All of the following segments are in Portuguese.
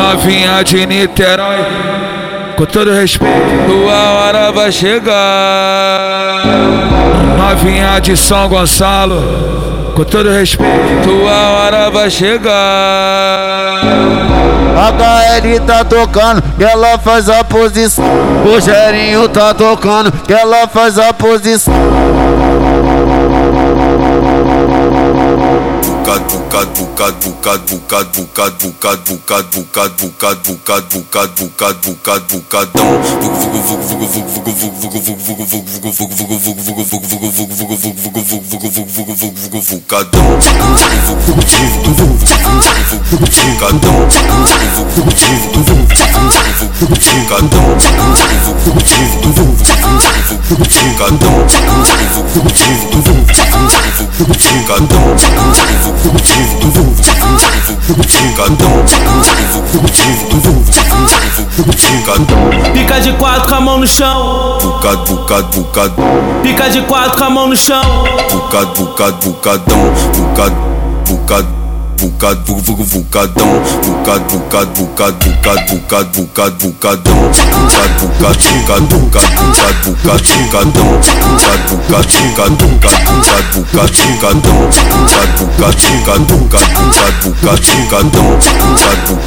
novinha de Niterói. Com todo respeito, tua hora vai chegar. Novinha de São Gonçalo. Com todo respeito, tua hora vai chegar. HL tá tocando, ela faz a posição. O Gerinho tá tocando, ela faz a posição. Bucat, bucat, bucat, bucat, bucat, bucat, bucat, bucat, bucat, bucat, bucat, bucat, bucat, bucat, bucat, dans Vucadão Pica de quatro com a mão no chão. Bucad, bucad, bucad. Pica de quatro com a mão no chão. Bucad, bucad, bucadão, bucad. vucad vuc vuc vucadão vucad vucad vucad vucad vucad vucad vucadão vucad vucad vucad vucad vucad vucad vucadão vucad vucad vucad vucad vucad vucad vucadão vucad vucad vucad vucad vucad vucad vucadão vucad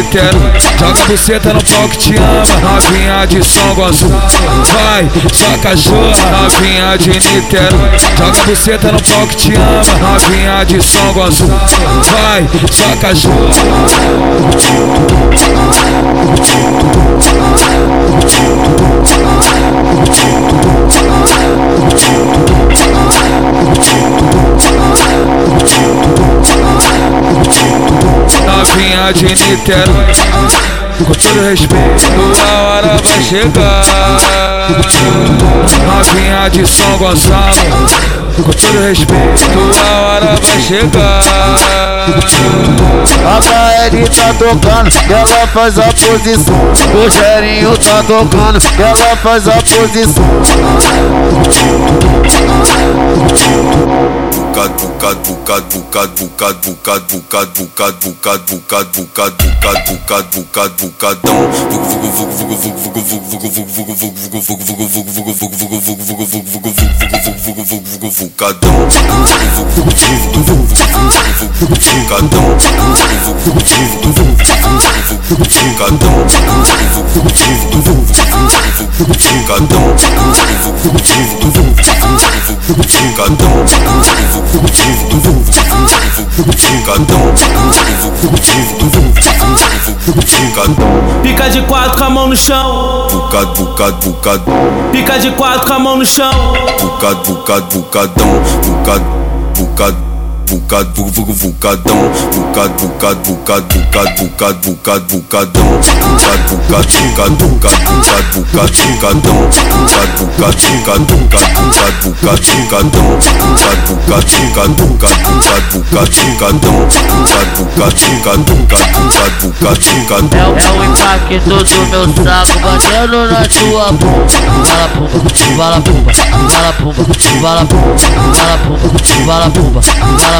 Niterói, joga buceta no pau que te ama. Novinha de São Gonçalo, vai, só cachorra. Novinha de Niterói, joga buceta no pau que te ama. Novinha de São Gonçalo, vai, só cachorra. Novinha de Niterói, com todo respeito, a hora vai chegar. Novinha de São Gonçalo, com todo respeito, a hora vai chegar. A KL tá tocando, ela faz a posição. O Gerinho tá tocando, ela faz a posição. Bucado, bucado, bucado, bucado, bucado, bucado, bucado, bucado, bucado, bucado, bucado, bucado, bucado, bucadão. Bucadão. Bucadão. Bucadão. Pica de quatro com a mão no chão. Bucado, bucado, bucado, Pica de quatro com a mão no chão. bucado, bucado, bucadão, bucado, bucado vulcado, vulcado, vulcadão, vulcado, vulcado, vulcado, vulcado, vulcado, vulcado, vulcadão, vulcado, vulcado, vulcado, vulcado, vulcado, vulcadão, vulcado, vulcado, vulcado, vulcado, vulcado, vulcadão, vulcado, vulcado, vulcado, vulcado, vulcado, vulcadão, vulcado, vulcado, vulcado, vulcado, vulcado, vulcadão. É o impacto do meu saco batendo na tua bunda, bala pumba, bala pumba, bala pumba, bala pumba, bala pumba, bala pumba, bala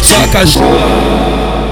Só cachorro.